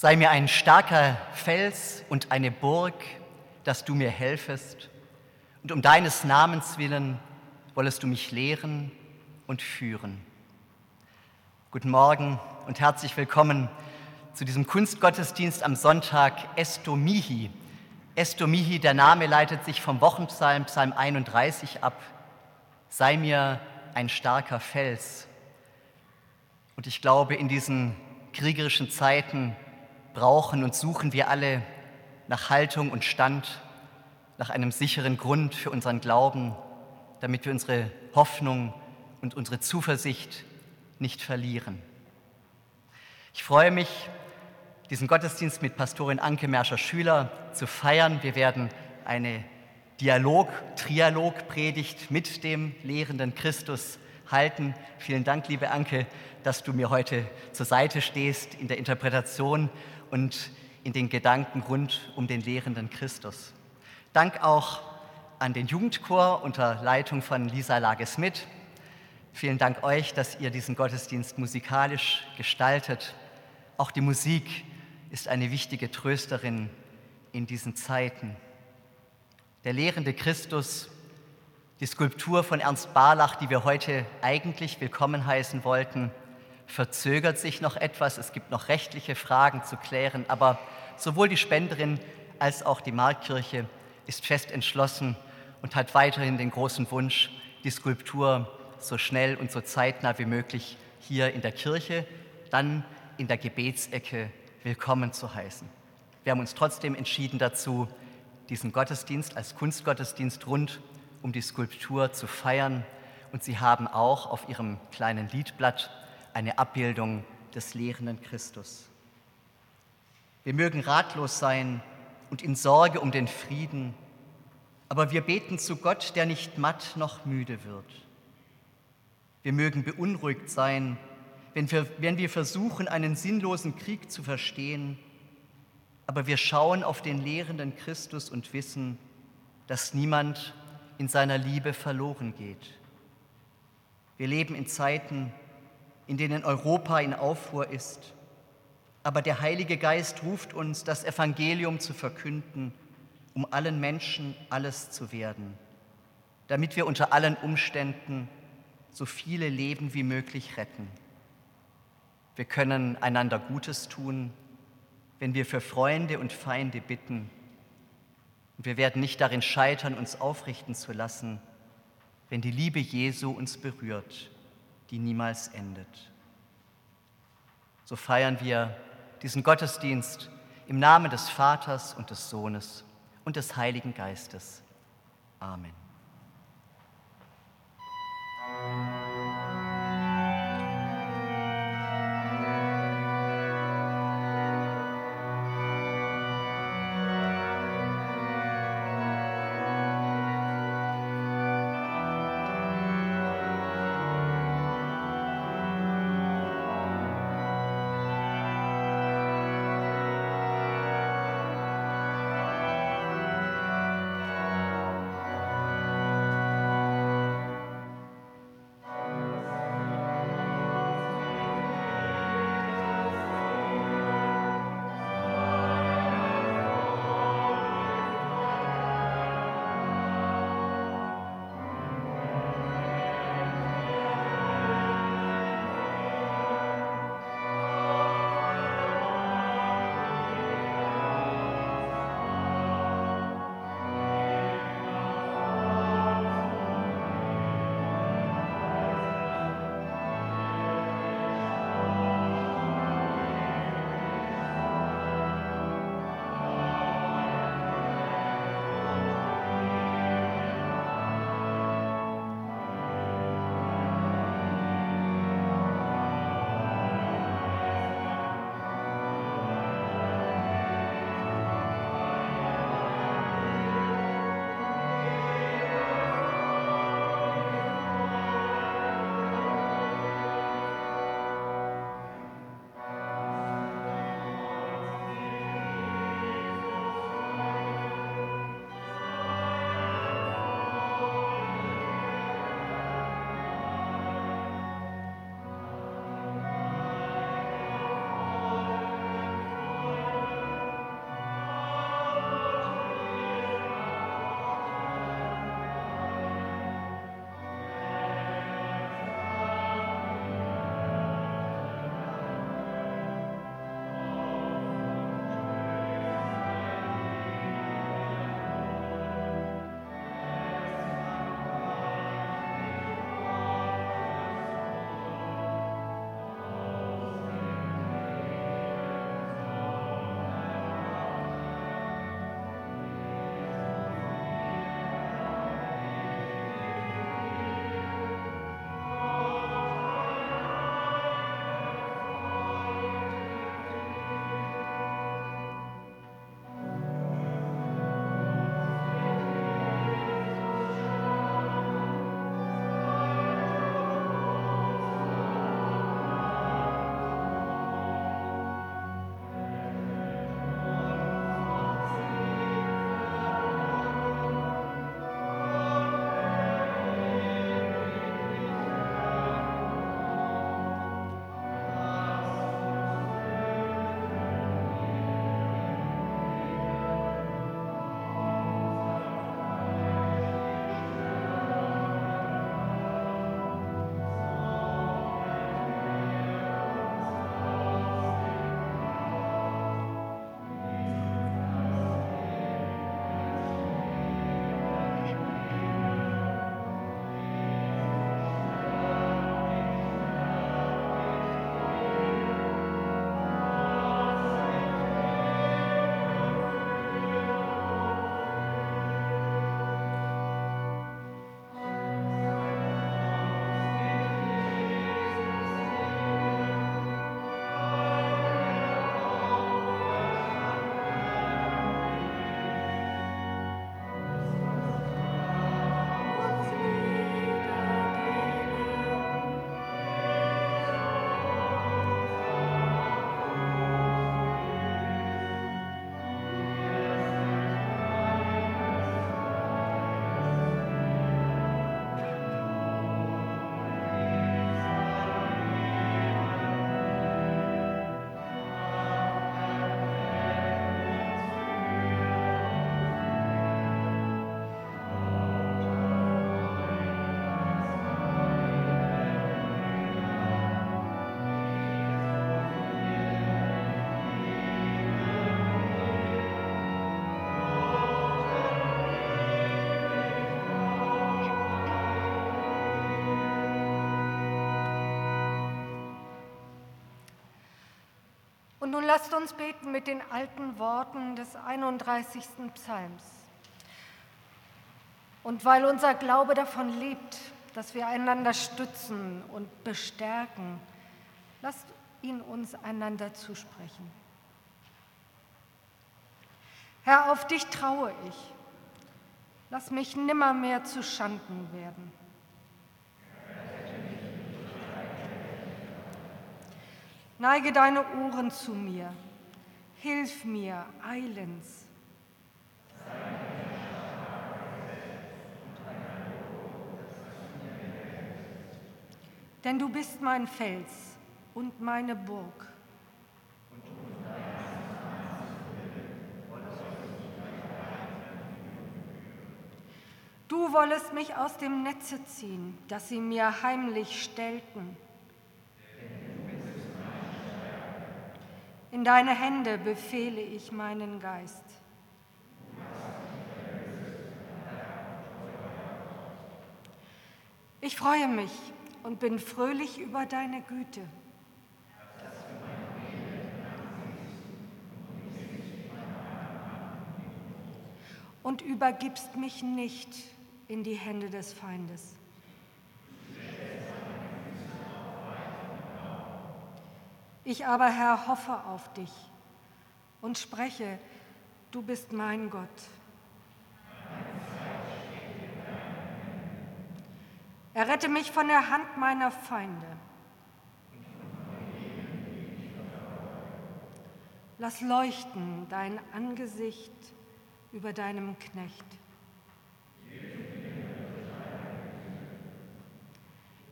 Sei mir ein starker Fels und eine Burg, dass du mir helfest, und um deines Namens willen wollest du mich lehren und führen. Guten Morgen und herzlich willkommen zu diesem Kunstgottesdienst am Sonntag Estomihi. Estomihi, der Name leitet sich vom Wochenpsalm, Psalm 31 ab. Sei mir ein starker Fels. Und ich glaube, in diesen kriegerischen Zeiten brauchen und suchen wir alle nach Haltung und Stand, nach einem sicheren Grund für unseren Glauben, damit wir unsere Hoffnung und unsere Zuversicht nicht verlieren. Ich freue mich, diesen Gottesdienst mit Pastorin Anke Merscher-Schüler zu feiern. Wir werden eine Dialog, Trialog-Predigt mit dem lehrenden Christus halten. Vielen Dank, liebe Anke, dass du mir heute zur Seite stehst in der Interpretation und in den Gedanken rund um den lehrenden Christus. Dank auch an den Jugendchor unter Leitung von Lisa Lage-Smith. Vielen Dank euch, dass ihr diesen Gottesdienst musikalisch gestaltet. Auch die Musik ist eine wichtige Trösterin in diesen Zeiten. Der lehrende Christus, die Skulptur von Ernst Barlach, die wir heute eigentlich willkommen heißen wollten, verzögert sich noch etwas. Es gibt noch rechtliche Fragen zu klären, aber sowohl die Spenderin als auch die Marktkirche ist fest entschlossen und hat weiterhin den großen Wunsch, die Skulptur so schnell und so zeitnah wie möglich hier in der Kirche, dann in der Gebetsecke willkommen zu heißen. Wir haben uns trotzdem entschieden dazu, diesen Gottesdienst als Kunstgottesdienst rund um die Skulptur zu feiern. Und Sie haben auch auf Ihrem kleinen Liedblatt eine Abbildung des lehrenden Christus. Wir mögen ratlos sein und in Sorge um den Frieden, aber wir beten zu Gott, der nicht matt noch müde wird. Wir mögen beunruhigt sein, wenn wir, wenn wir versuchen, einen sinnlosen Krieg zu verstehen, aber wir schauen auf den lehrenden Christus und wissen, dass niemand in seiner Liebe verloren geht. Wir leben in Zeiten, in denen Europa in Aufruhr ist. Aber der Heilige Geist ruft uns, das Evangelium zu verkünden, um allen Menschen alles zu werden, damit wir unter allen Umständen so viele Leben wie möglich retten. Wir können einander Gutes tun, wenn wir für Freunde und Feinde bitten. Und wir werden nicht darin scheitern, uns aufrichten zu lassen, wenn die Liebe Jesu uns berührt die niemals endet. So feiern wir diesen Gottesdienst im Namen des Vaters und des Sohnes und des Heiligen Geistes. Amen. Und nun lasst uns beten mit den alten Worten des 31. Psalms. Und weil unser Glaube davon lebt, dass wir einander stützen und bestärken, lasst ihn uns einander zusprechen. Herr, auf dich traue ich. Lass mich nimmermehr zu Schanden werden. Neige deine Ohren zu mir, hilf mir eilends. Denn du bist mein Fels und meine Burg. Du wollest mich aus dem Netze ziehen, das sie mir heimlich stellten. In deine Hände befehle ich meinen Geist. Ich freue mich und bin fröhlich über deine Güte. Und übergibst mich nicht in die Hände des Feindes. Ich aber, Herr, hoffe auf dich und spreche, du bist mein Gott. Errette mich von der Hand meiner Feinde. Lass leuchten dein Angesicht über deinem Knecht.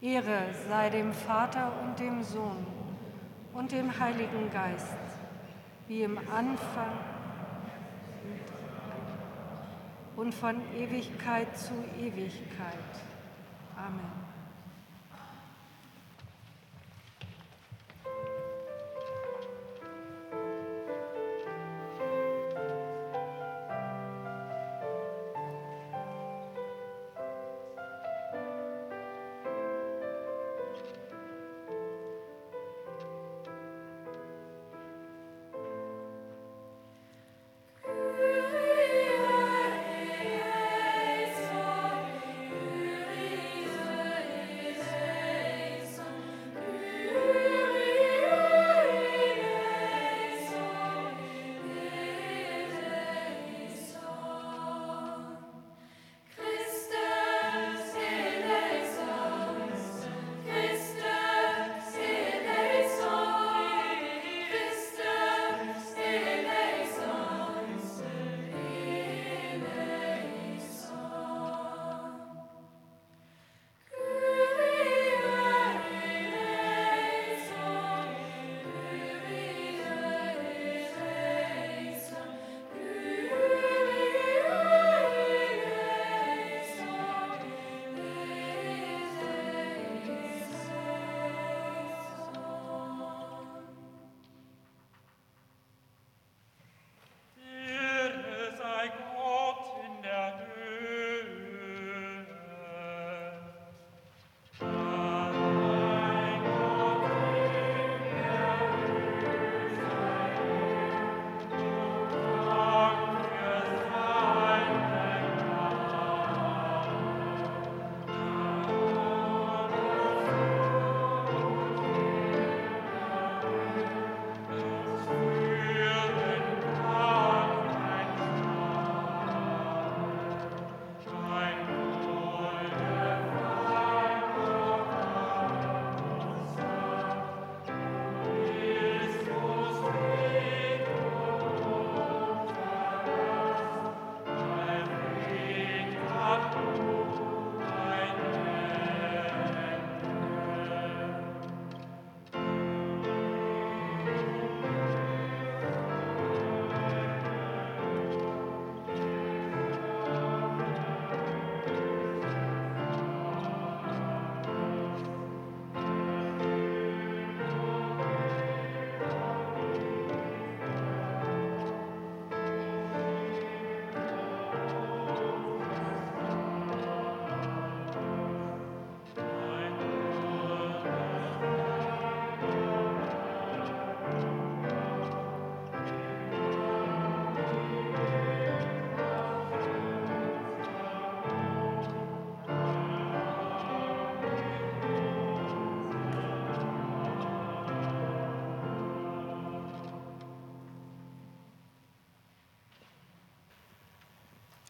Ehre sei dem Vater und dem Sohn und dem Heiligen Geist, wie im Anfang und von Ewigkeit zu Ewigkeit. Amen.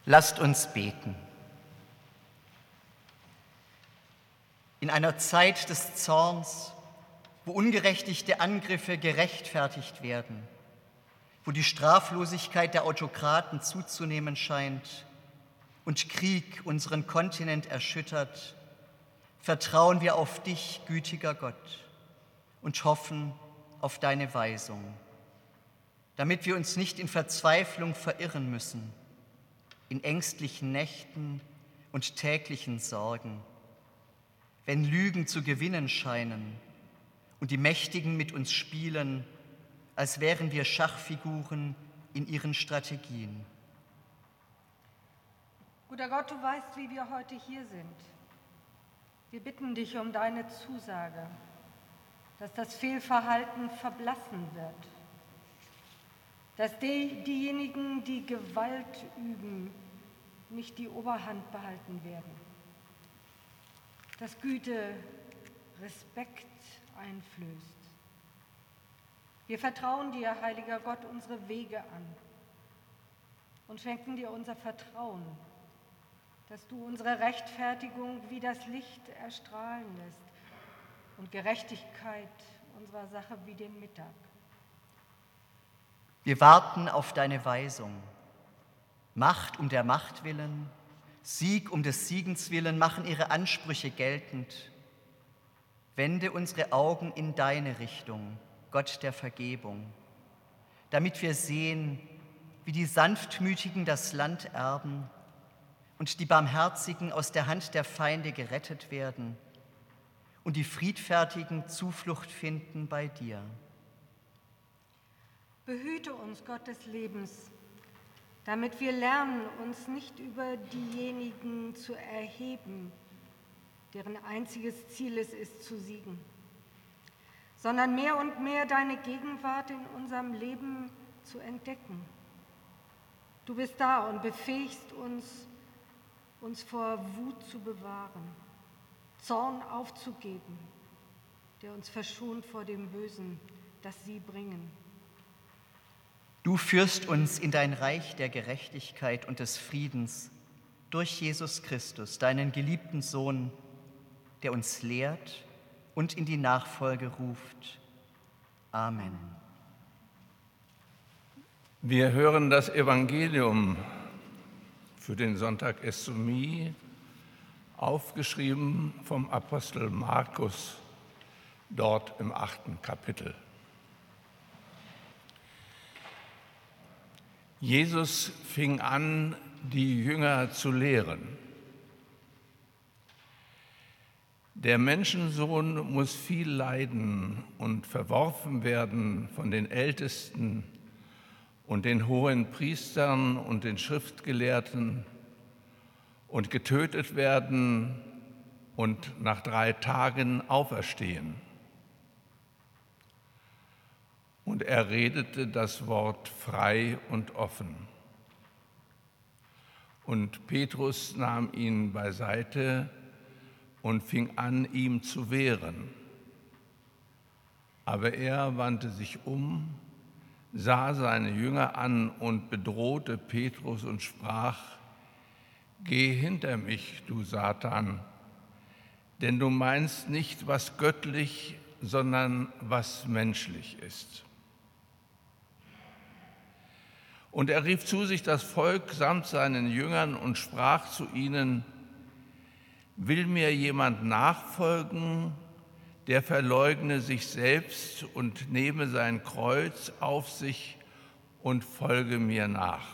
Lasst uns beten. In einer Zeit des Zorns, wo ungerechtigte Angriffe gerechtfertigt werden, wo die Straflosigkeit der Autokraten zuzunehmen scheint und Krieg unseren Kontinent erschüttert, vertrauen wir auf dich, gütiger Gott, und hoffen auf deine Weisung, damit wir uns nicht in Verzweiflung verirren müssen, in ängstlichen Nächten und täglichen Sorgen wenn Lügen zu gewinnen scheinen und die Mächtigen mit uns spielen, als wären wir Schachfiguren in ihren Strategien. Guter Gott, du weißt, wie wir heute hier sind. Wir bitten dich um deine Zusage, dass das Fehlverhalten verblassen wird, dass die, diejenigen, die Gewalt üben, nicht die Oberhand behalten werden dass Güte Respekt einflößt. Wir vertrauen dir, heiliger Gott, unsere Wege an und schenken dir unser Vertrauen, dass du unsere Rechtfertigung wie das Licht erstrahlen lässt und Gerechtigkeit unserer Sache wie den Mittag. Wir warten auf deine Weisung. Macht um der Macht willen, Sieg um des Siegens willen machen ihre Ansprüche geltend. Wende unsere Augen in deine Richtung, Gott der Vergebung, damit wir sehen, wie die Sanftmütigen das Land erben und die Barmherzigen aus der Hand der Feinde gerettet werden und die Friedfertigen Zuflucht finden bei dir. Behüte uns, Gott des Lebens, damit wir lernen, uns nicht über diejenigen zu erheben, deren einziges Ziel es ist, zu siegen, sondern mehr und mehr deine Gegenwart in unserem Leben zu entdecken. Du bist da und befähigst uns, uns vor Wut zu bewahren, Zorn aufzugeben, der uns verschont vor dem Bösen, das sie bringen. Du führst uns in dein Reich der Gerechtigkeit und des Friedens durch Jesus Christus, deinen geliebten Sohn, der uns lehrt und in die Nachfolge ruft. Amen. Wir hören das Evangelium für den Sonntag Estomie, aufgeschrieben vom Apostel Markus, dort im achten Kapitel. Jesus fing an, die Jünger zu lehren. Der Menschensohn muss viel leiden und verworfen werden von den Ältesten und den hohen Priestern und den Schriftgelehrten und getötet werden und nach drei Tagen auferstehen. Und er redete das Wort frei und offen. Und Petrus nahm ihn beiseite und fing an, ihm zu wehren. Aber er wandte sich um, sah seine Jünger an und bedrohte Petrus und sprach, Geh hinter mich, du Satan, denn du meinst nicht, was göttlich, sondern was menschlich ist. Und er rief zu sich das Volk samt seinen Jüngern und sprach zu ihnen, will mir jemand nachfolgen, der verleugne sich selbst und nehme sein Kreuz auf sich und folge mir nach.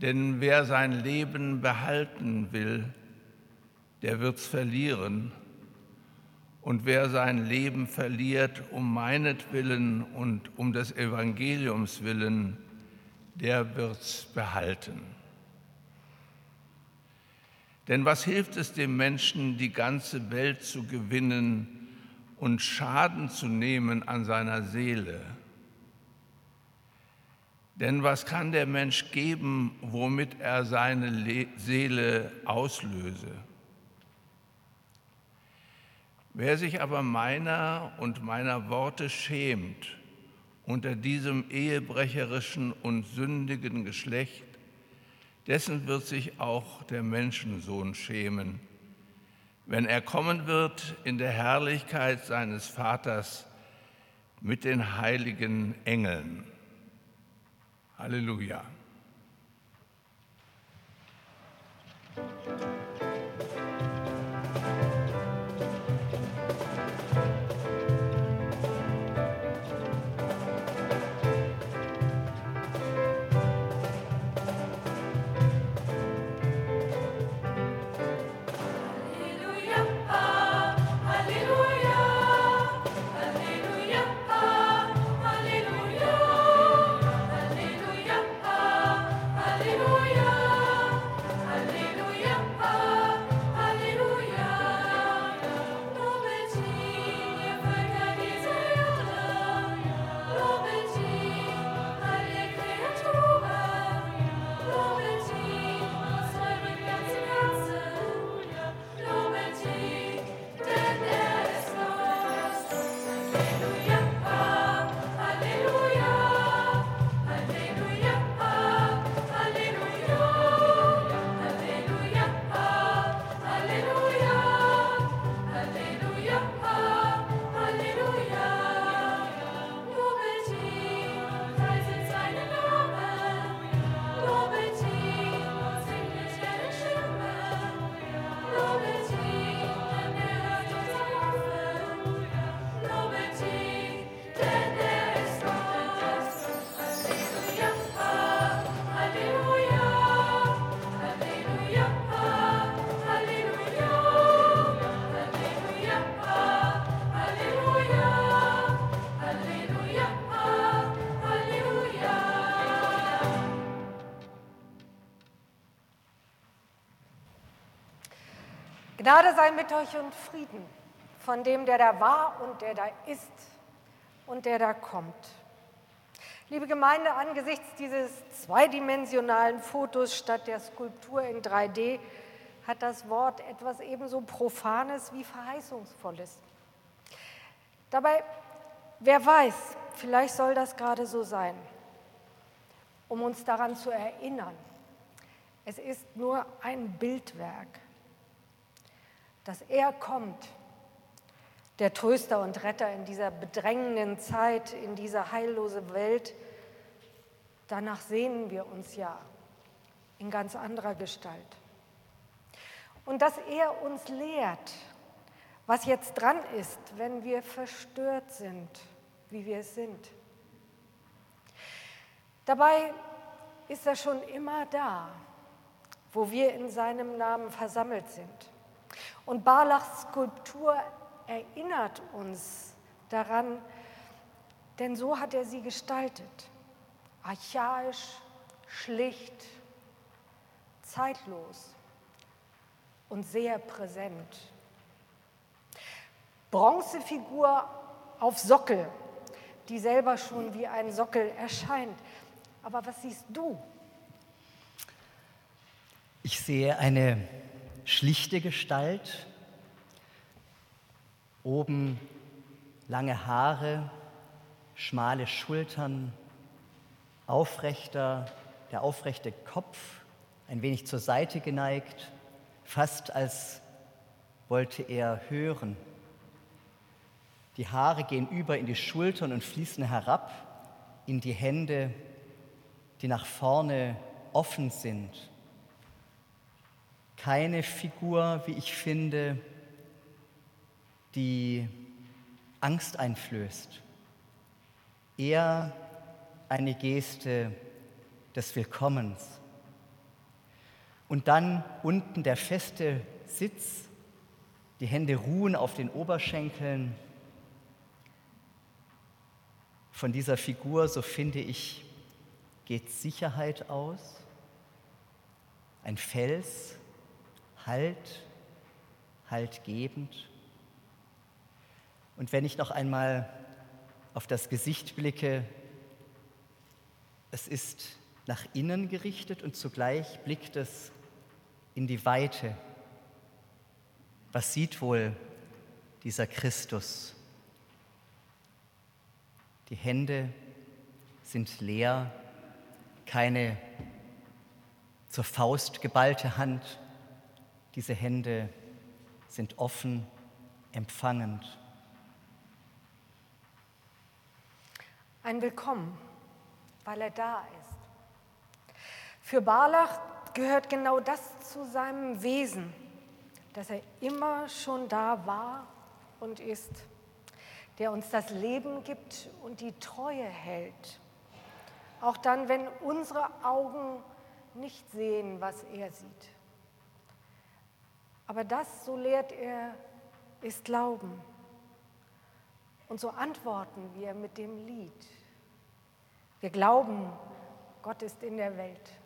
Denn wer sein Leben behalten will, der wird's verlieren. Und wer sein Leben verliert um meinetwillen und um des Evangeliums willen, der wird's behalten. Denn was hilft es dem Menschen, die ganze Welt zu gewinnen und Schaden zu nehmen an seiner Seele? Denn was kann der Mensch geben, womit er seine Seele auslöse? Wer sich aber meiner und meiner Worte schämt, unter diesem ehebrecherischen und sündigen Geschlecht, dessen wird sich auch der Menschensohn schämen, wenn er kommen wird in der Herrlichkeit seines Vaters mit den heiligen Engeln. Halleluja. Gnade sei mit euch und Frieden von dem, der da war und der da ist und der da kommt. Liebe Gemeinde, angesichts dieses zweidimensionalen Fotos statt der Skulptur in 3D hat das Wort etwas ebenso Profanes wie Verheißungsvolles. Dabei, wer weiß, vielleicht soll das gerade so sein, um uns daran zu erinnern. Es ist nur ein Bildwerk dass er kommt, der Tröster und Retter in dieser bedrängenden Zeit, in dieser heillose Welt. Danach sehnen wir uns ja in ganz anderer Gestalt. Und dass er uns lehrt, was jetzt dran ist, wenn wir verstört sind, wie wir es sind. Dabei ist er schon immer da, wo wir in seinem Namen versammelt sind. Und Barlachs Skulptur erinnert uns daran, denn so hat er sie gestaltet. Archaisch, schlicht, zeitlos und sehr präsent. Bronzefigur auf Sockel, die selber schon wie ein Sockel erscheint. Aber was siehst du? Ich sehe eine schlichte Gestalt, oben lange Haare, schmale Schultern, aufrechter, der aufrechte Kopf, ein wenig zur Seite geneigt, fast als wollte er hören. Die Haare gehen über in die Schultern und fließen herab in die Hände, die nach vorne offen sind keine Figur, wie ich finde, die Angst einflößt. Eher eine Geste des Willkommens. Und dann unten der feste Sitz, die Hände ruhen auf den Oberschenkeln. Von dieser Figur, so finde ich, geht Sicherheit aus, ein Fels, Halt, Halt gebend. Und wenn ich noch einmal auf das Gesicht blicke, es ist nach innen gerichtet und zugleich blickt es in die Weite. Was sieht wohl dieser Christus? Die Hände sind leer, keine zur Faust geballte Hand. Diese Hände sind offen, empfangend. Ein Willkommen, weil er da ist. Für Barlach gehört genau das zu seinem Wesen, dass er immer schon da war und ist, der uns das Leben gibt und die Treue hält. Auch dann, wenn unsere Augen nicht sehen, was er sieht. Aber das, so lehrt er, ist Glauben. Und so antworten wir mit dem Lied. Wir glauben, Gott ist in der Welt.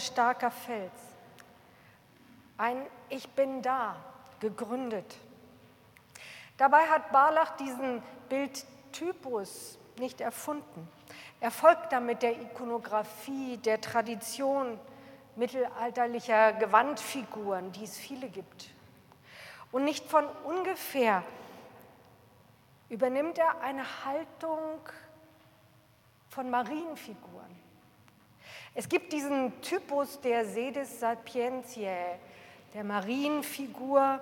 Starker Fels. Ein Ich bin da gegründet. Dabei hat Barlach diesen Bildtypus nicht erfunden. Er folgt damit der Ikonografie, der Tradition mittelalterlicher Gewandfiguren, die es viele gibt. Und nicht von ungefähr übernimmt er eine Haltung von Marienfiguren. Es gibt diesen Typus der Sedis Sapientiae, der Marienfigur,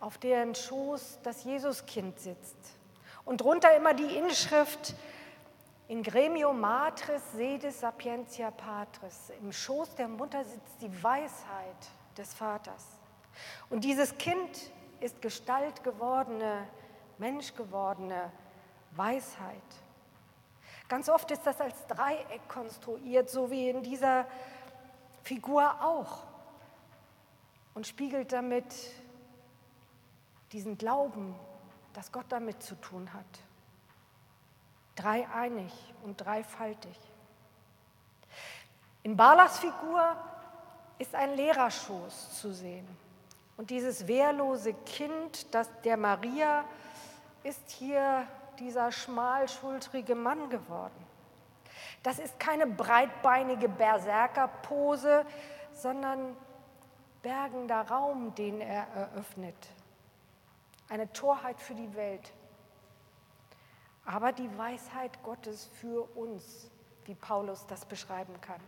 auf deren Schoß das Jesuskind sitzt. Und drunter immer die Inschrift in gremio matris sedis sapientia patris. Im Schoß der Mutter sitzt die Weisheit des Vaters. Und dieses Kind ist Gestalt gewordene, Mensch gewordene Weisheit. Ganz oft ist das als Dreieck konstruiert, so wie in dieser Figur auch, und spiegelt damit diesen Glauben, dass Gott damit zu tun hat. Dreieinig und dreifaltig. In Balas Figur ist ein Lehrerschoß zu sehen. Und dieses wehrlose Kind, das der Maria, ist hier dieser schmalschultrige Mann geworden. Das ist keine breitbeinige Berserkerpose, sondern bergender Raum, den er eröffnet. Eine Torheit für die Welt. Aber die Weisheit Gottes für uns, wie Paulus das beschreiben kann.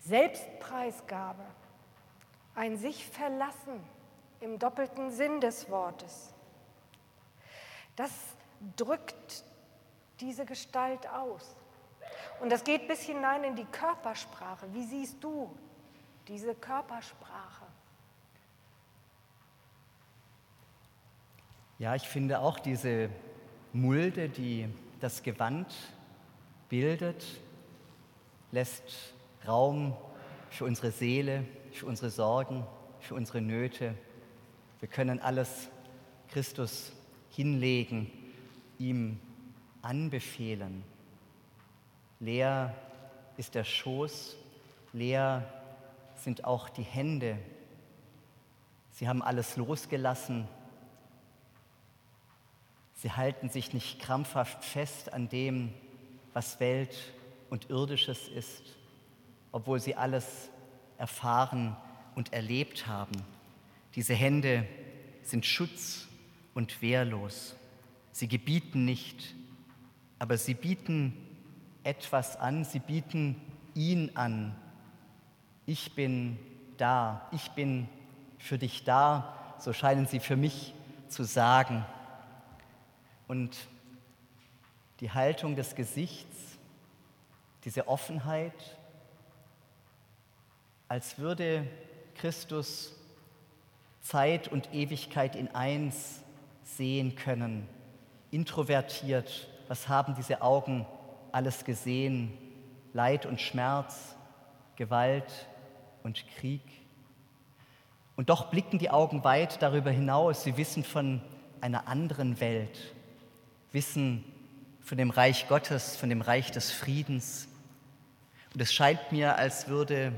Selbstpreisgabe, ein sich verlassen im doppelten Sinn des Wortes. Das drückt diese Gestalt aus. Und das geht bis hinein in die Körpersprache. Wie siehst du diese Körpersprache? Ja, ich finde auch diese Mulde, die das Gewand bildet, lässt Raum für unsere Seele, für unsere Sorgen, für unsere Nöte. Wir können alles Christus hinlegen, ihm anbefehlen. Leer ist der Schoß, leer sind auch die Hände. Sie haben alles losgelassen. Sie halten sich nicht krampfhaft fest an dem, was Welt und irdisches ist, obwohl sie alles erfahren und erlebt haben. Diese Hände sind schutz und wehrlos. Sie gebieten nicht, aber sie bieten etwas an, sie bieten ihn an. Ich bin da, ich bin für dich da, so scheinen sie für mich zu sagen. Und die Haltung des Gesichts, diese Offenheit, als würde Christus Zeit und Ewigkeit in eins sehen können. Introvertiert, was haben diese Augen alles gesehen? Leid und Schmerz, Gewalt und Krieg. Und doch blicken die Augen weit darüber hinaus. Sie wissen von einer anderen Welt, wissen von dem Reich Gottes, von dem Reich des Friedens. Und es scheint mir, als würde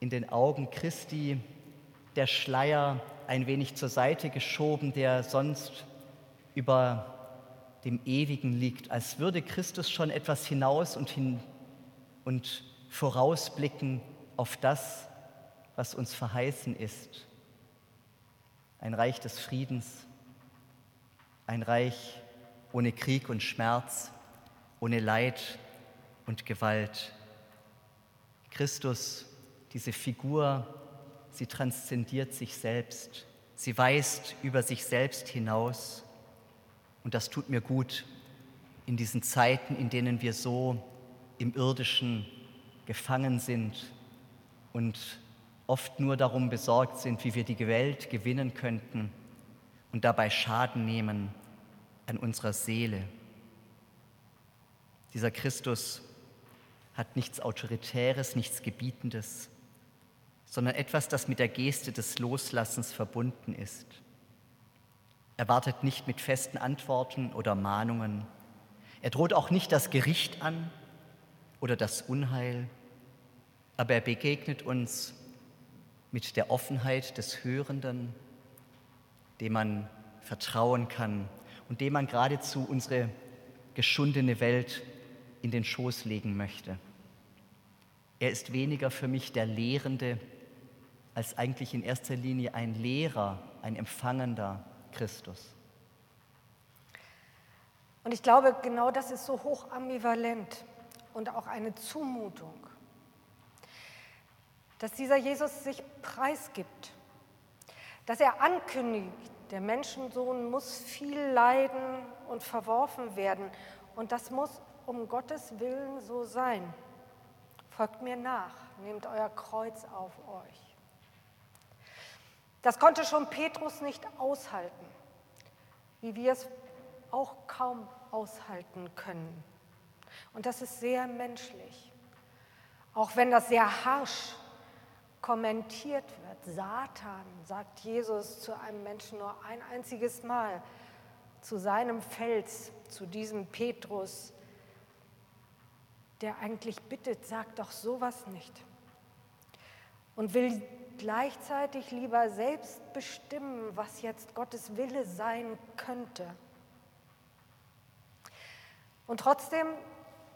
in den Augen Christi der Schleier ein wenig zur Seite geschoben, der sonst über dem Ewigen liegt, als würde Christus schon etwas hinaus und, hin und vorausblicken auf das, was uns verheißen ist. Ein Reich des Friedens, ein Reich ohne Krieg und Schmerz, ohne Leid und Gewalt. Christus, diese Figur sie transzendiert sich selbst, sie weist über sich selbst hinaus. Und das tut mir gut in diesen Zeiten, in denen wir so im irdischen gefangen sind und oft nur darum besorgt sind, wie wir die Welt gewinnen könnten und dabei Schaden nehmen an unserer Seele. Dieser Christus hat nichts Autoritäres, nichts Gebietendes sondern etwas, das mit der Geste des Loslassens verbunden ist. Er wartet nicht mit festen Antworten oder Mahnungen. Er droht auch nicht das Gericht an oder das Unheil, aber er begegnet uns mit der Offenheit des Hörenden, dem man vertrauen kann und dem man geradezu unsere geschundene Welt in den Schoß legen möchte. Er ist weniger für mich der Lehrende, als eigentlich in erster Linie ein Lehrer, ein empfangender Christus. Und ich glaube, genau das ist so hoch ambivalent und auch eine Zumutung, dass dieser Jesus sich preisgibt, dass er ankündigt, der Menschensohn muss viel leiden und verworfen werden und das muss um Gottes Willen so sein. Folgt mir nach, nehmt euer Kreuz auf euch. Das konnte schon Petrus nicht aushalten, wie wir es auch kaum aushalten können. Und das ist sehr menschlich, auch wenn das sehr harsch kommentiert wird. Satan, sagt Jesus zu einem Menschen nur ein einziges Mal, zu seinem Fels, zu diesem Petrus, der eigentlich bittet, sagt doch sowas nicht. Und will gleichzeitig lieber selbst bestimmen, was jetzt Gottes Wille sein könnte. Und trotzdem,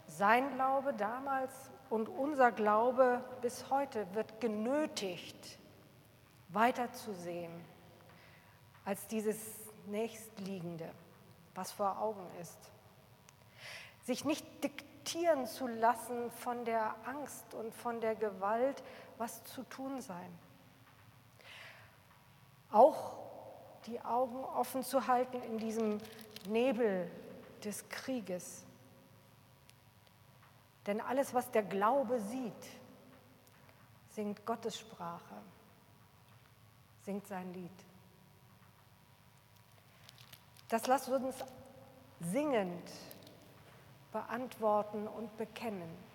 sein Glaube damals und unser Glaube bis heute wird genötigt, weiterzusehen als dieses nächstliegende, was vor Augen ist. Sich nicht diktieren zu lassen von der Angst und von der Gewalt, was zu tun sein auch die Augen offen zu halten in diesem Nebel des Krieges. Denn alles, was der Glaube sieht, singt Gottes Sprache, singt sein Lied. Das lasst uns singend beantworten und bekennen.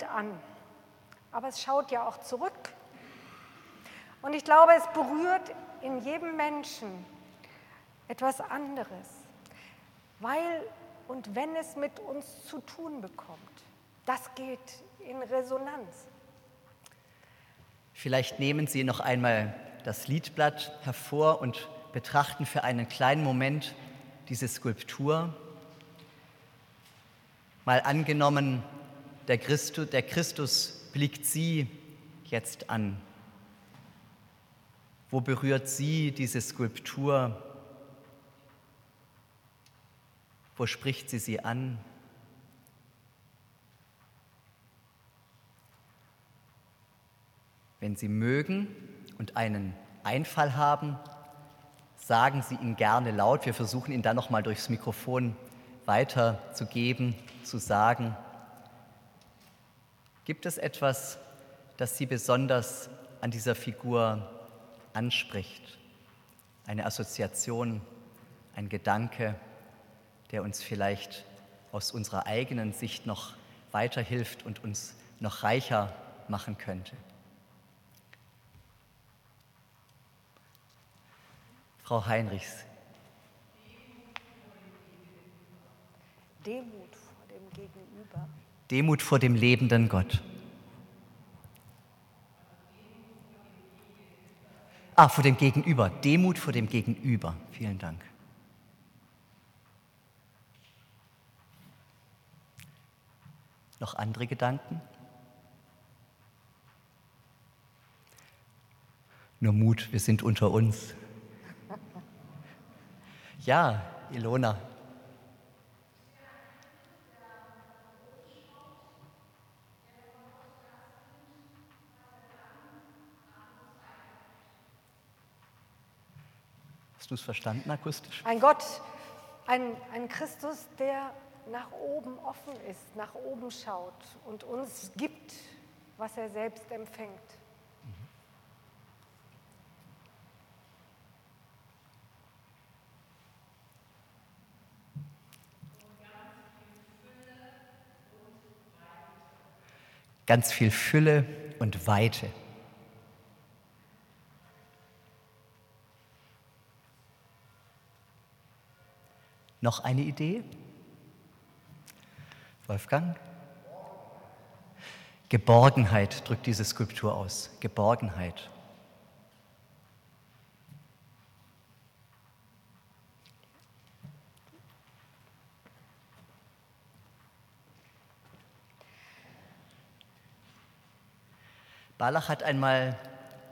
Bild an, aber es schaut ja auch zurück. Und ich glaube, es berührt in jedem Menschen etwas anderes, weil und wenn es mit uns zu tun bekommt, das geht in Resonanz. Vielleicht nehmen Sie noch einmal das Liedblatt hervor und betrachten für einen kleinen Moment diese Skulptur. Mal angenommen, der Christus, der Christus blickt Sie jetzt an. Wo berührt Sie diese Skulptur? Wo spricht sie sie an? Wenn Sie mögen und einen Einfall haben, sagen Sie ihn gerne laut. Wir versuchen ihn dann nochmal durchs Mikrofon weiterzugeben, zu sagen. Gibt es etwas, das Sie besonders an dieser Figur anspricht? Eine Assoziation, ein Gedanke, der uns vielleicht aus unserer eigenen Sicht noch weiterhilft und uns noch reicher machen könnte? Frau Heinrichs. Demut vor dem Gegenüber. Demut vor dem lebenden Gott. Ah, vor dem Gegenüber. Demut vor dem Gegenüber. Vielen Dank. Noch andere Gedanken? Nur Mut, wir sind unter uns. Ja, Ilona. Hast du es verstanden akustisch? Ein Gott, ein, ein Christus, der nach oben offen ist, nach oben schaut und uns gibt, was er selbst empfängt. ganz viel Fülle und Weite. Noch eine Idee? Wolfgang? Geborgenheit drückt diese Skulptur aus. Geborgenheit. Barlach hat einmal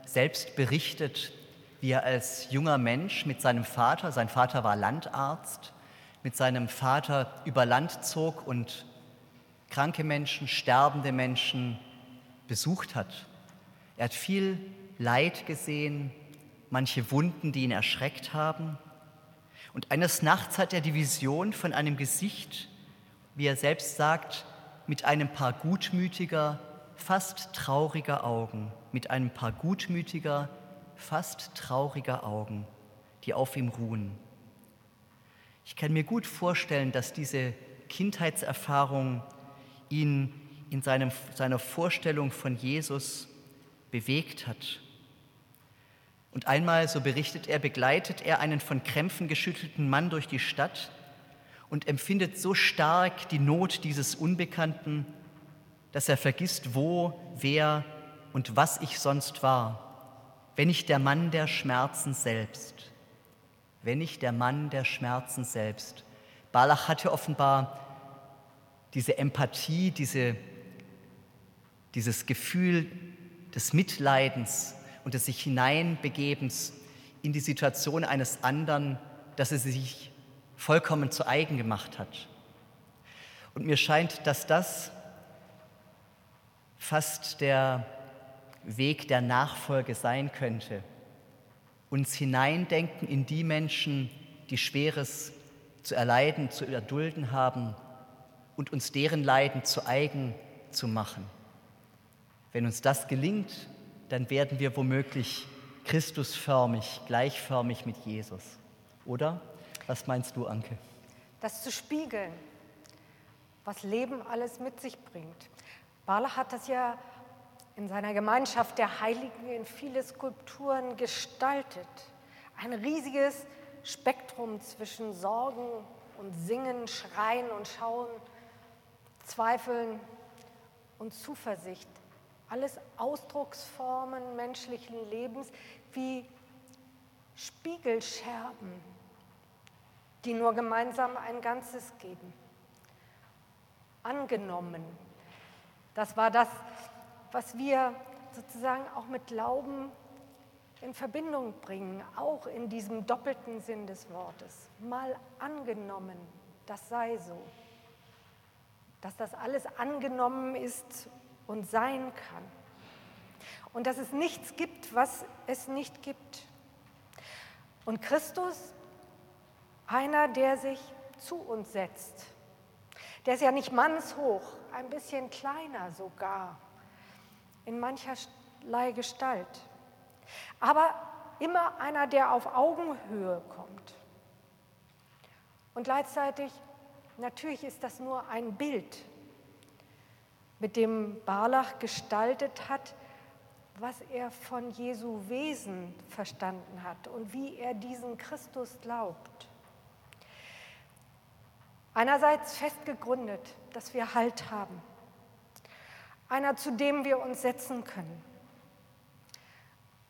selbst berichtet, wie er als junger Mensch mit seinem Vater, sein Vater war Landarzt, mit seinem Vater über Land zog und kranke Menschen, sterbende Menschen besucht hat. Er hat viel Leid gesehen, manche Wunden, die ihn erschreckt haben. Und eines Nachts hat er die Vision von einem Gesicht, wie er selbst sagt, mit einem Paar gutmütiger, fast trauriger Augen, mit einem paar gutmütiger, fast trauriger Augen, die auf ihm ruhen. Ich kann mir gut vorstellen, dass diese Kindheitserfahrung ihn in seinem, seiner Vorstellung von Jesus bewegt hat. Und einmal, so berichtet er, begleitet er einen von Krämpfen geschüttelten Mann durch die Stadt und empfindet so stark die Not dieses Unbekannten, dass er vergisst, wo, wer und was ich sonst war, wenn ich der Mann der Schmerzen selbst, wenn ich der Mann der Schmerzen selbst. Balach hatte offenbar diese Empathie, diese, dieses Gefühl des Mitleidens und des sich hineinbegebens in die Situation eines anderen, dass er sich vollkommen zu eigen gemacht hat. Und mir scheint, dass das fast der Weg der Nachfolge sein könnte. Uns hineindenken in die Menschen, die Schweres zu erleiden, zu erdulden haben und uns deren Leiden zu eigen zu machen. Wenn uns das gelingt, dann werden wir womöglich Christusförmig, gleichförmig mit Jesus. Oder? Was meinst du, Anke? Das zu spiegeln, was Leben alles mit sich bringt. Barlach hat das ja in seiner Gemeinschaft der Heiligen in viele Skulpturen gestaltet. Ein riesiges Spektrum zwischen Sorgen und Singen, Schreien und Schauen, Zweifeln und Zuversicht. Alles Ausdrucksformen menschlichen Lebens wie Spiegelscherben, die nur gemeinsam ein Ganzes geben. Angenommen. Das war das, was wir sozusagen auch mit Glauben in Verbindung bringen, auch in diesem doppelten Sinn des Wortes. Mal angenommen, das sei so. Dass das alles angenommen ist und sein kann. Und dass es nichts gibt, was es nicht gibt. Und Christus, einer, der sich zu uns setzt, der ist ja nicht mannshoch, ein bisschen kleiner sogar, in mancherlei Gestalt. Aber immer einer, der auf Augenhöhe kommt. Und gleichzeitig, natürlich ist das nur ein Bild, mit dem Barlach gestaltet hat, was er von Jesu Wesen verstanden hat und wie er diesen Christus glaubt. Einerseits fest gegründet, dass wir Halt haben. Einer, zu dem wir uns setzen können.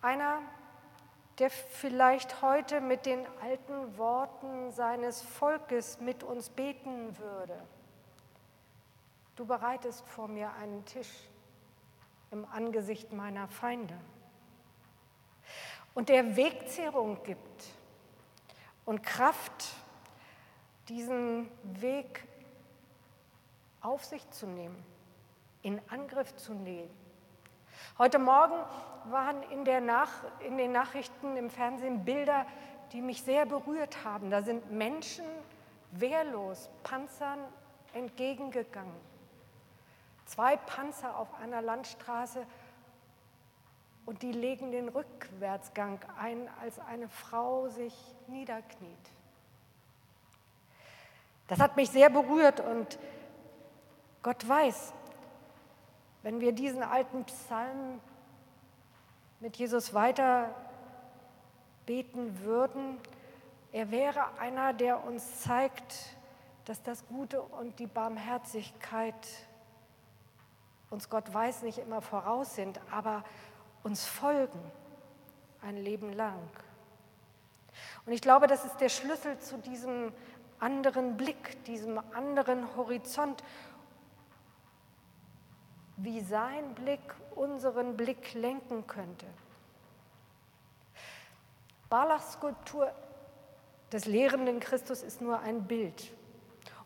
Einer, der vielleicht heute mit den alten Worten seines Volkes mit uns beten würde. Du bereitest vor mir einen Tisch im Angesicht meiner Feinde. Und der Wegzehrung gibt und Kraft, diesen Weg auf sich zu nehmen, in Angriff zu nehmen. Heute Morgen waren in, in den Nachrichten im Fernsehen Bilder, die mich sehr berührt haben. Da sind Menschen wehrlos Panzern entgegengegangen. Zwei Panzer auf einer Landstraße und die legen den Rückwärtsgang ein, als eine Frau sich niederkniet. Das hat mich sehr berührt und Gott weiß, wenn wir diesen alten Psalm mit Jesus weiter beten würden, er wäre einer, der uns zeigt, dass das Gute und die Barmherzigkeit uns Gott weiß nicht immer voraus sind, aber uns folgen ein Leben lang. Und ich glaube, das ist der Schlüssel zu diesem anderen Blick, diesem anderen Horizont, wie sein Blick unseren Blick lenken könnte. Barlachs Skulptur des lehrenden Christus ist nur ein Bild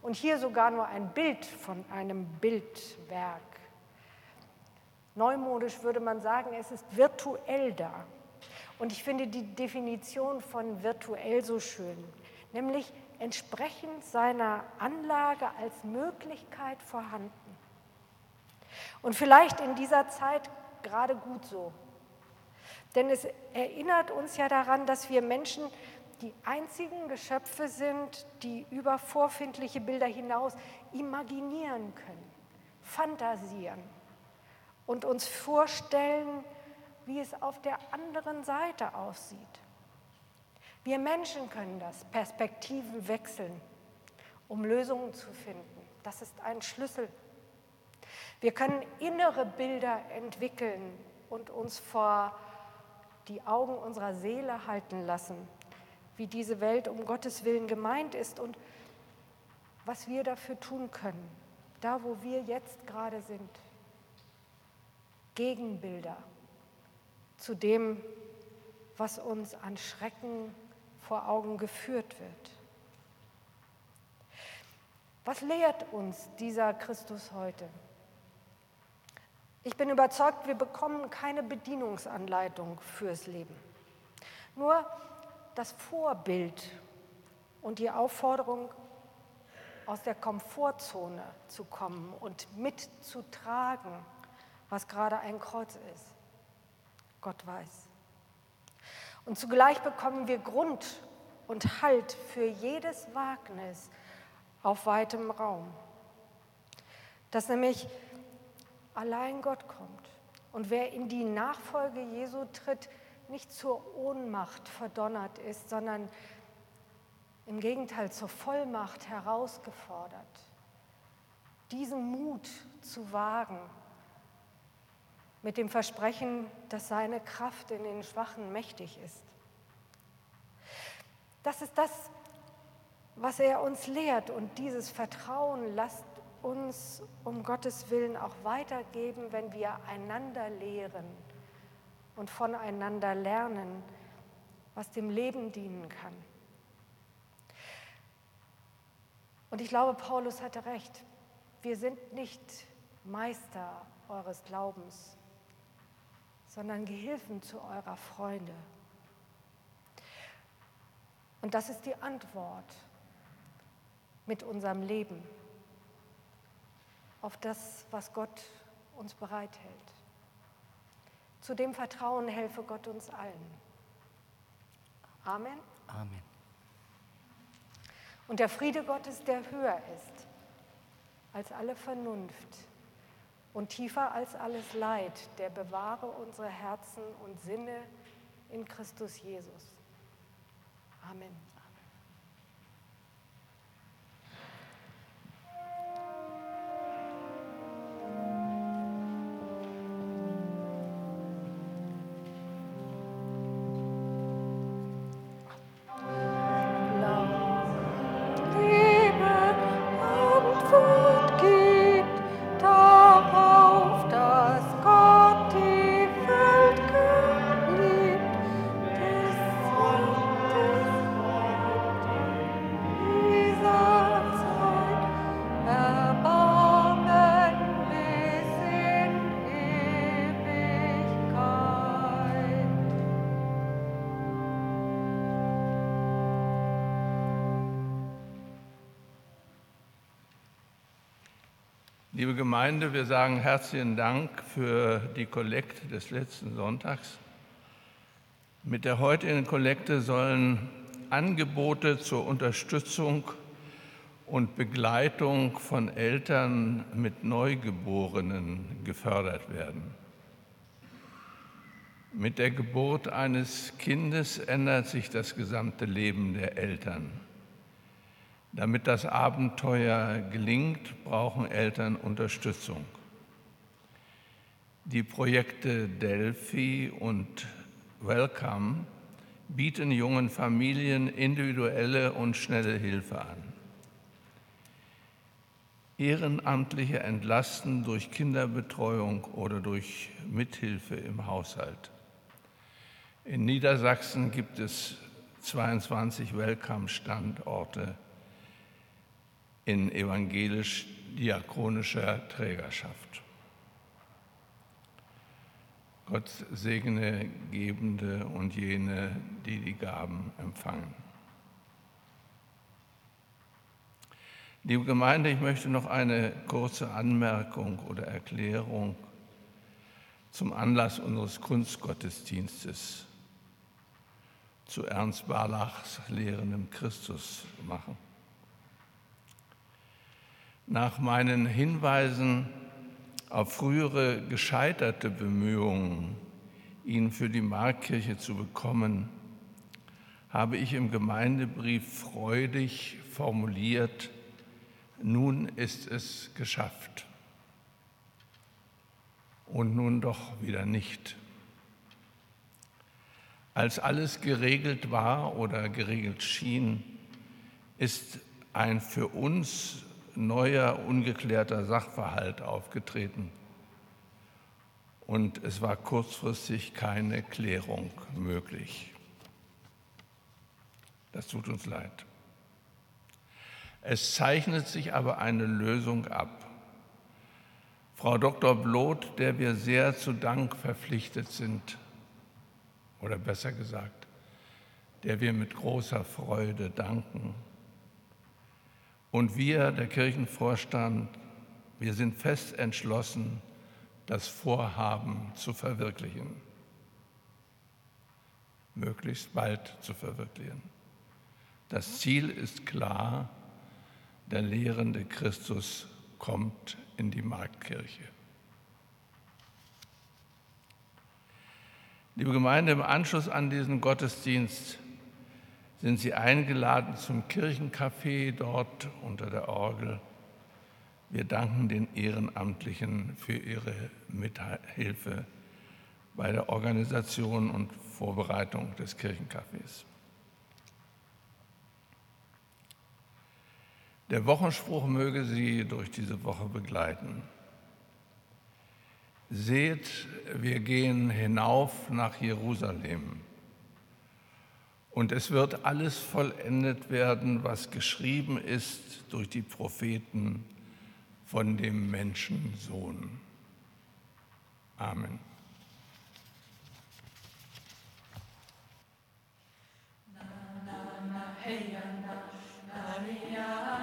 und hier sogar nur ein Bild von einem Bildwerk. Neumodisch würde man sagen, es ist virtuell da. Und ich finde die Definition von virtuell so schön, nämlich entsprechend seiner Anlage als Möglichkeit vorhanden. Und vielleicht in dieser Zeit gerade gut so. Denn es erinnert uns ja daran, dass wir Menschen die einzigen Geschöpfe sind, die über vorfindliche Bilder hinaus imaginieren können, fantasieren und uns vorstellen, wie es auf der anderen Seite aussieht. Wir Menschen können das, Perspektiven wechseln, um Lösungen zu finden. Das ist ein Schlüssel. Wir können innere Bilder entwickeln und uns vor die Augen unserer Seele halten lassen, wie diese Welt um Gottes Willen gemeint ist und was wir dafür tun können, da wo wir jetzt gerade sind. Gegenbilder zu dem, was uns an Schrecken vor Augen geführt wird. Was lehrt uns dieser Christus heute? Ich bin überzeugt, wir bekommen keine Bedienungsanleitung fürs Leben. Nur das Vorbild und die Aufforderung, aus der Komfortzone zu kommen und mitzutragen, was gerade ein Kreuz ist. Gott weiß. Und zugleich bekommen wir Grund und Halt für jedes Wagnis auf weitem Raum. dass nämlich allein Gott kommt. Und wer in die Nachfolge Jesu tritt, nicht zur Ohnmacht verdonnert ist, sondern im Gegenteil zur Vollmacht herausgefordert. Diesen Mut zu wagen, mit dem Versprechen, dass seine Kraft in den Schwachen mächtig ist. Das ist das, was er uns lehrt und dieses Vertrauen lasst uns um Gottes Willen auch weitergeben, wenn wir einander lehren und voneinander lernen, was dem Leben dienen kann. Und ich glaube, Paulus hatte recht. Wir sind nicht Meister eures Glaubens, sondern Gehilfen zu eurer Freunde. Und das ist die Antwort mit unserem Leben auf das, was Gott uns bereithält. Zu dem Vertrauen helfe Gott uns allen. Amen. Amen. Und der Friede Gottes, der höher ist als alle Vernunft und tiefer als alles Leid, der bewahre unsere Herzen und Sinne in Christus Jesus. Amen. Liebe Gemeinde, wir sagen herzlichen Dank für die Kollekte des letzten Sonntags. Mit der heutigen Kollekte sollen Angebote zur Unterstützung und Begleitung von Eltern mit Neugeborenen gefördert werden. Mit der Geburt eines Kindes ändert sich das gesamte Leben der Eltern. Damit das Abenteuer gelingt, brauchen Eltern Unterstützung. Die Projekte Delphi und Welcome bieten jungen Familien individuelle und schnelle Hilfe an. Ehrenamtliche entlasten durch Kinderbetreuung oder durch Mithilfe im Haushalt. In Niedersachsen gibt es 22 Welcome-Standorte in evangelisch-diakonischer Trägerschaft. Gott segne Gebende und jene, die die Gaben empfangen. Liebe Gemeinde, ich möchte noch eine kurze Anmerkung oder Erklärung zum Anlass unseres Kunstgottesdienstes zu Ernst Barlachs lehrendem Christus machen. Nach meinen Hinweisen auf frühere gescheiterte Bemühungen, ihn für die Markkirche zu bekommen, habe ich im Gemeindebrief freudig formuliert, nun ist es geschafft. Und nun doch wieder nicht. Als alles geregelt war oder geregelt schien, ist ein für uns neuer, ungeklärter Sachverhalt aufgetreten und es war kurzfristig keine Klärung möglich. Das tut uns leid. Es zeichnet sich aber eine Lösung ab. Frau Dr. Bloth, der wir sehr zu Dank verpflichtet sind, oder besser gesagt, der wir mit großer Freude danken, und wir, der Kirchenvorstand, wir sind fest entschlossen, das Vorhaben zu verwirklichen, möglichst bald zu verwirklichen. Das Ziel ist klar, der lehrende Christus kommt in die Marktkirche. Liebe Gemeinde, im Anschluss an diesen Gottesdienst sind Sie eingeladen zum Kirchencafé dort unter der Orgel. Wir danken den Ehrenamtlichen für ihre Mithilfe bei der Organisation und Vorbereitung des Kirchencafés. Der Wochenspruch möge Sie durch diese Woche begleiten. Seht, wir gehen hinauf nach Jerusalem. Und es wird alles vollendet werden, was geschrieben ist durch die Propheten von dem Menschensohn. Amen. Na, na, na, hey, na, na, na,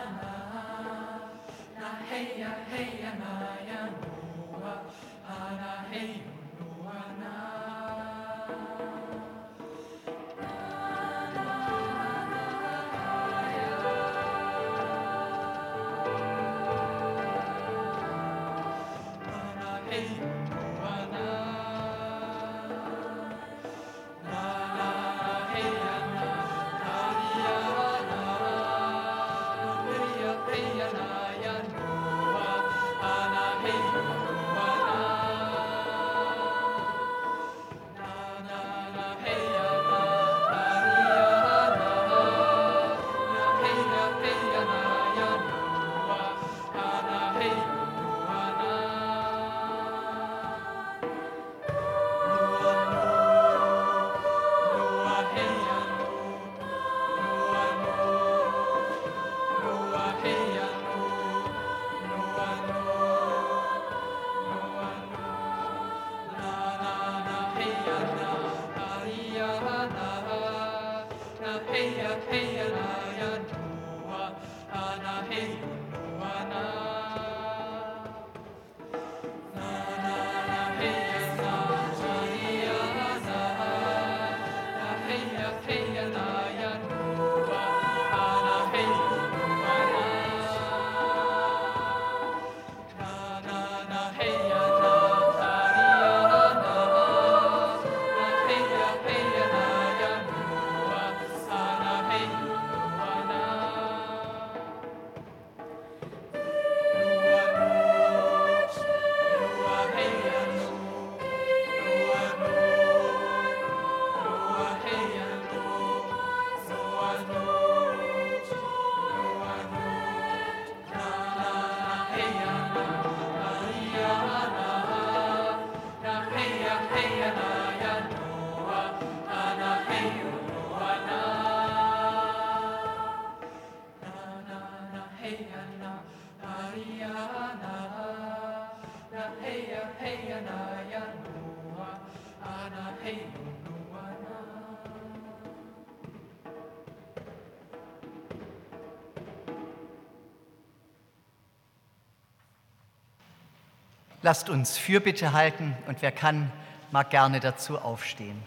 Lasst uns Fürbitte halten und wer kann, mag gerne dazu aufstehen.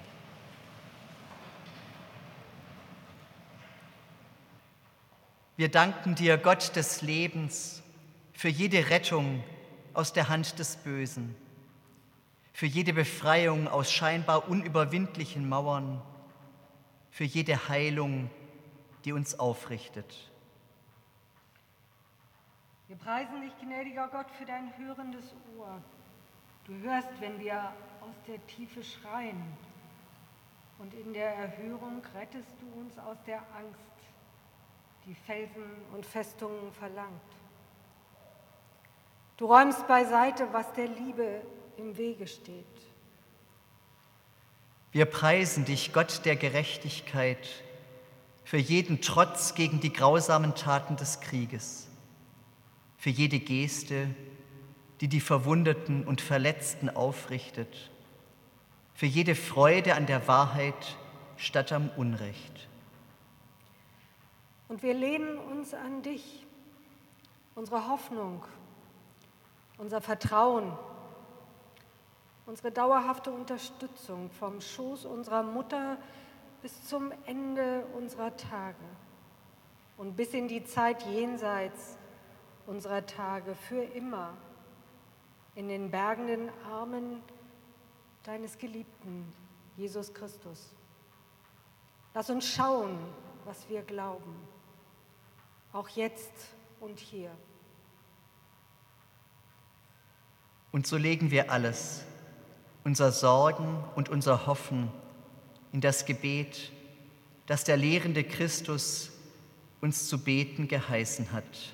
Wir danken dir, Gott des Lebens, für jede Rettung aus der Hand des Bösen, für jede Befreiung aus scheinbar unüberwindlichen Mauern, für jede Heilung, die uns aufrichtet. Wir preisen dich, gnädiger Gott, für dein hörendes Ohr. Du hörst, wenn wir aus der Tiefe schreien. Und in der Erhörung rettest du uns aus der Angst, die Felsen und Festungen verlangt. Du räumst beiseite, was der Liebe im Wege steht. Wir preisen dich, Gott der Gerechtigkeit, für jeden Trotz gegen die grausamen Taten des Krieges für jede Geste, die die Verwundeten und Verletzten aufrichtet, für jede Freude an der Wahrheit statt am Unrecht. Und wir lehnen uns an dich, unsere Hoffnung, unser Vertrauen, unsere dauerhafte Unterstützung vom Schoß unserer Mutter bis zum Ende unserer Tage und bis in die Zeit jenseits unserer Tage für immer in den bergenden Armen deines Geliebten, Jesus Christus. Lass uns schauen, was wir glauben, auch jetzt und hier. Und so legen wir alles, unser Sorgen und unser Hoffen, in das Gebet, das der lehrende Christus uns zu beten geheißen hat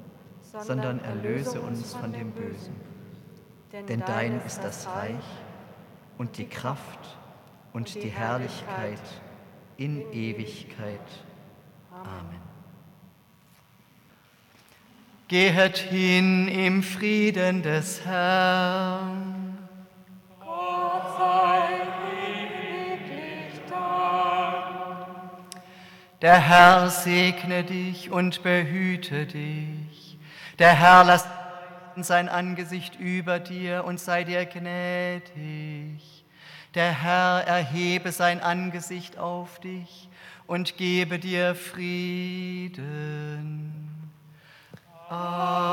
sondern erlöse uns von dem Bösen. Denn dein ist das Reich und die Kraft und die Herrlichkeit in Ewigkeit. Amen. Gehet hin im Frieden des Herrn. Gott sei ewiglich Dank. Der Herr segne dich und behüte dich. Der Herr lässt sein Angesicht über dir und sei dir gnädig. Der Herr erhebe sein Angesicht auf dich und gebe dir Frieden. Amen.